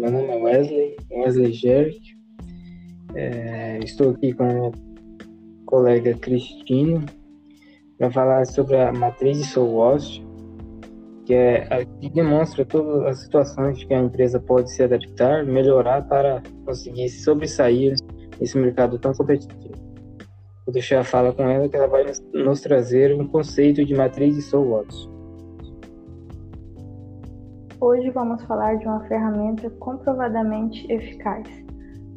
Meu nome é Wesley, Wesley Gert. É, estou aqui com a minha colega Cristina para falar sobre a matriz de SOWOST, que, é, que demonstra todas as situações que a empresa pode se adaptar, melhorar para conseguir sobressair nesse mercado tão competitivo. Vou deixar a fala com ela que ela vai nos trazer um conceito de matriz de SOWOST. Hoje vamos falar de uma ferramenta comprovadamente eficaz,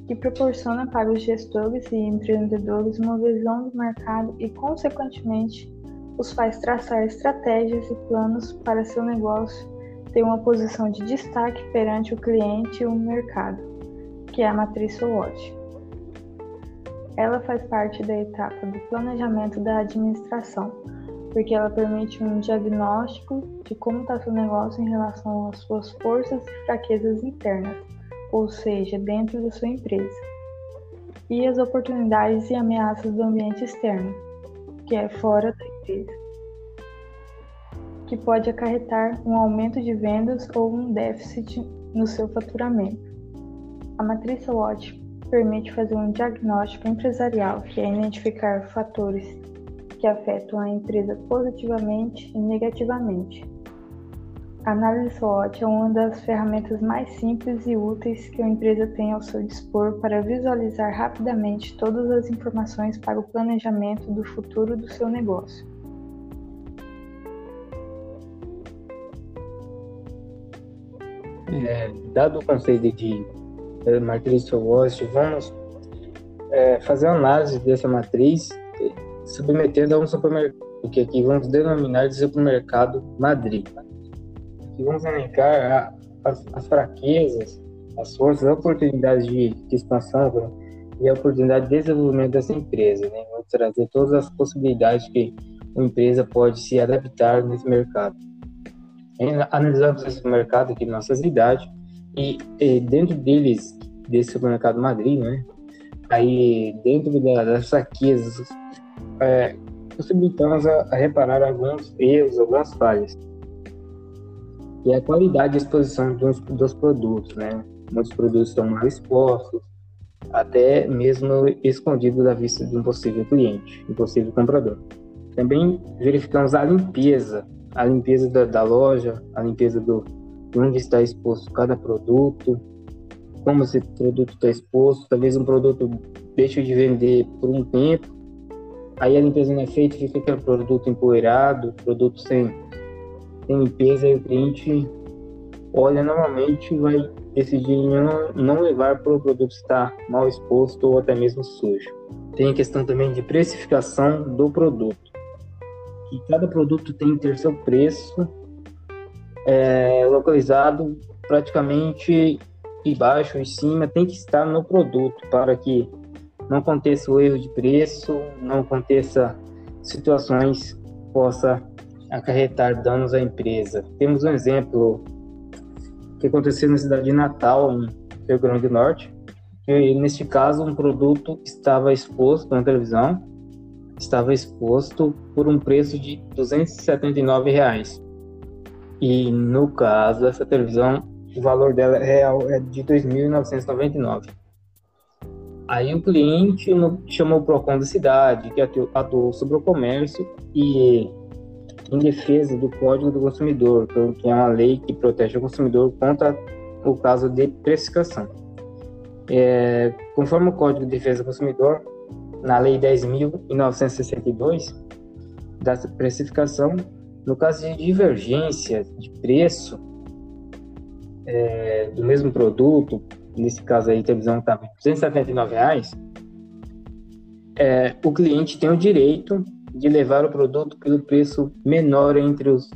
que proporciona para os gestores e empreendedores uma visão do mercado e, consequentemente, os faz traçar estratégias e planos para seu negócio ter uma posição de destaque perante o cliente e o mercado, que é a matriz SWOT. Ela faz parte da etapa do planejamento da administração, porque ela permite um diagnóstico de como está seu negócio em relação às suas forças e fraquezas internas, ou seja, dentro da sua empresa, e as oportunidades e ameaças do ambiente externo, que é fora da empresa, que pode acarretar um aumento de vendas ou um déficit no seu faturamento. A matriz SWOT permite fazer um diagnóstico empresarial, que é identificar fatores que afetam a empresa positivamente e negativamente. A análise SWOT é uma das ferramentas mais simples e úteis que a empresa tem ao seu dispor para visualizar rapidamente todas as informações para o planejamento do futuro do seu negócio. É, dado o conceito de matriz SWOT, vamos é, fazer a análise dessa matriz submetendo a um supermercado, que aqui vamos denominar de supermercado Madrid. Aqui vamos elencar as, as fraquezas, as forças, as oportunidades de, de expansão né, e a oportunidade de desenvolvimento dessa empresa. Né? Vamos trazer todas as possibilidades que uma empresa pode se adaptar nesse mercado. Analisamos esse mercado aqui na nossa cidade e, e dentro deles, desse supermercado Madrid, né? Aí, dentro das fraquezas, é, possibilitamos a, a, reparar alguns erros, algumas falhas. E a qualidade de exposição dos, dos produtos, né? Muitos produtos estão mal expostos, até mesmo escondidos da vista de um possível cliente, um possível comprador. Também verificamos a limpeza, a limpeza da, da loja, a limpeza do onde está exposto cada produto, como esse produto está exposto, talvez um produto deixe de vender por um tempo Aí a limpeza não é feita, fica aquele produto empoeirado, produto sem, sem limpeza, e o cliente olha normalmente vai decidir não, não levar para o produto estar mal exposto ou até mesmo sujo. Tem a questão também de precificação do produto. Que cada produto tem que ter seu preço é, localizado praticamente embaixo, em cima, tem que estar no produto para que não aconteça o erro de preço, não aconteça situações que possa acarretar danos à empresa. Temos um exemplo que aconteceu na cidade de Natal, em Rio Grande do Norte. E, neste caso, um produto estava exposto na televisão, estava exposto por um preço de 279 reais. E no caso, essa televisão, o valor dela real é de R$ 2.999. Aí o cliente chamou o PROCON da cidade, que atuou sobre o comércio e em defesa do Código do Consumidor, que é uma lei que protege o consumidor contra o caso de precificação. É, conforme o Código de Defesa do Consumidor, na Lei 10.962 da precificação, no caso de divergência de preço é, do mesmo produto, nesse caso aí, a televisão estava 279 reais, é, o cliente tem o direito de levar o produto pelo preço menor entre os,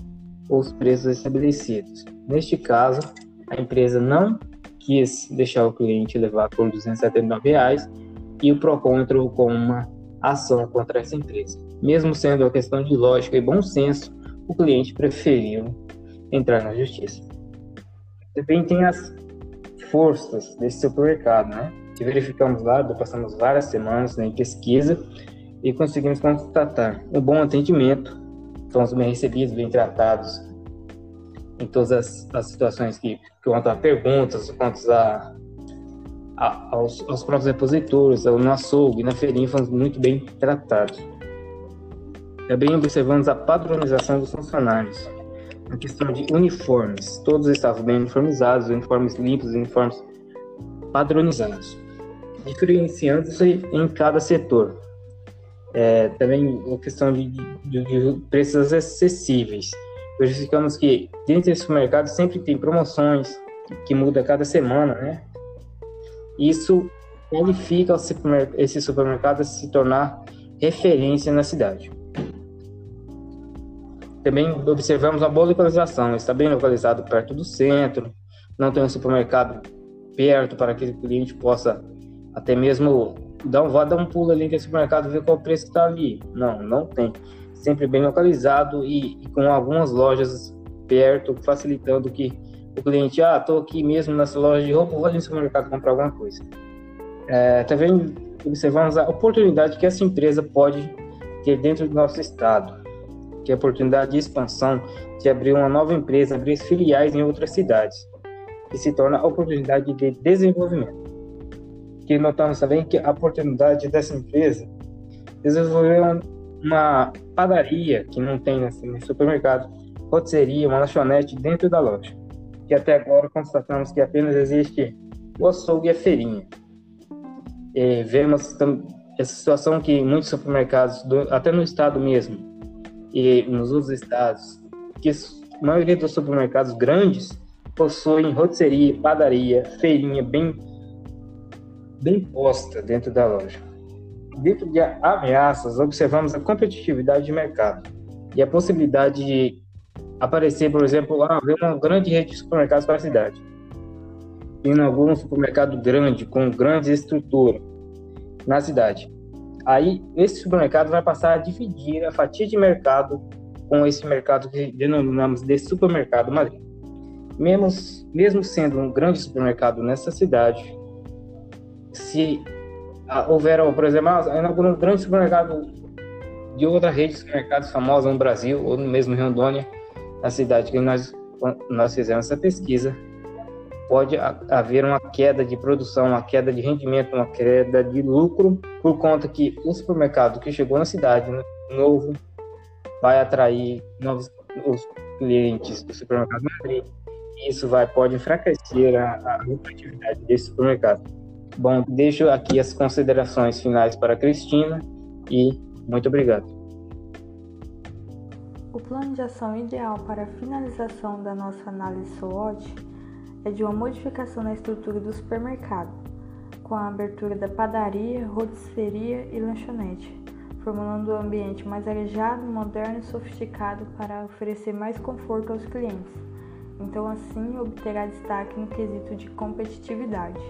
os preços estabelecidos. Neste caso, a empresa não quis deixar o cliente levar por 279 reais, e o PROCON entrou com uma ação contra essa empresa. Mesmo sendo uma questão de lógica e bom senso, o cliente preferiu entrar na justiça. Também tem as forças desse supermercado, né? Que verificamos lá, passamos várias semanas né, em pesquisa e conseguimos constatar um bom atendimento, fomos bem recebidos, bem tratados em todas as, as situações que quanto a perguntas, quanto a, a, aos, aos próprios repositores, no açougue, na feirinha, fomos muito bem tratados. Também observamos a padronização dos funcionários. A questão de uniformes, todos estavam bem uniformizados, uniformes limpos, uniformes padronizados, diferenciando-se em cada setor. É, também a questão de, de, de preços acessíveis verificamos que dentro desse supermercado sempre tem promoções que muda cada semana, né? Isso qualifica esse supermercado a se tornar referência na cidade. Também observamos uma boa localização, está bem localizado perto do centro, não tem um supermercado perto para que o cliente possa até mesmo dar um, dar um pulo ali no supermercado ver qual o preço que está ali. Não, não tem sempre bem localizado e, e, com algumas lojas perto, facilitando que o cliente, ah, estou aqui mesmo nessa loja de roupa, vou ali no supermercado comprar alguma coisa. É, também observamos a oportunidade que essa empresa pode ter dentro do nosso estado, que é a oportunidade de expansão, de abrir uma nova empresa, abrir filiais em outras cidades, que se torna oportunidade de desenvolvimento. Que notamos também que a oportunidade dessa empresa desenvolver uma padaria que não tem assim, no supermercado, rotisseria, uma lanchonete dentro da loja. Que até agora constatamos que apenas existe o açougue e a feirinha. E vemos essa situação que muitos supermercados, do, até no estado mesmo, e nos outros estados, que a maioria dos supermercados grandes possuem rotisseria, padaria, feirinha bem, bem posta dentro da loja dentro de ameaças, observamos a competitividade de mercado e a possibilidade de aparecer, por exemplo, ah, uma grande rede de supermercados para a cidade. Em algum supermercado grande, com grande estrutura na cidade. Aí, esse supermercado vai passar a dividir a fatia de mercado com esse mercado que denominamos de supermercado Madrid. Mesmo, mesmo sendo um grande supermercado nessa cidade, se ah, houveram, por exemplo, inaugurou um grande supermercado de outra rede de supermercados famosa no Brasil, ou mesmo em Rondônia, na cidade que nós, nós fizemos essa pesquisa, pode haver uma queda de produção, uma queda de rendimento, uma queda de lucro, por conta que o supermercado que chegou na cidade, novo, vai atrair novos os clientes do supermercado Madrid. Isso vai, pode enfraquecer a, a lucratividade desse supermercado. Bom, deixo aqui as considerações finais para a Cristina e muito obrigado. O plano de ação ideal para a finalização da nossa análise SWOT é de uma modificação na estrutura do supermercado, com a abertura da padaria, rotisseria e lanchonete, formando um ambiente mais arejado, moderno e sofisticado para oferecer mais conforto aos clientes. Então, assim, obterá destaque no quesito de competitividade.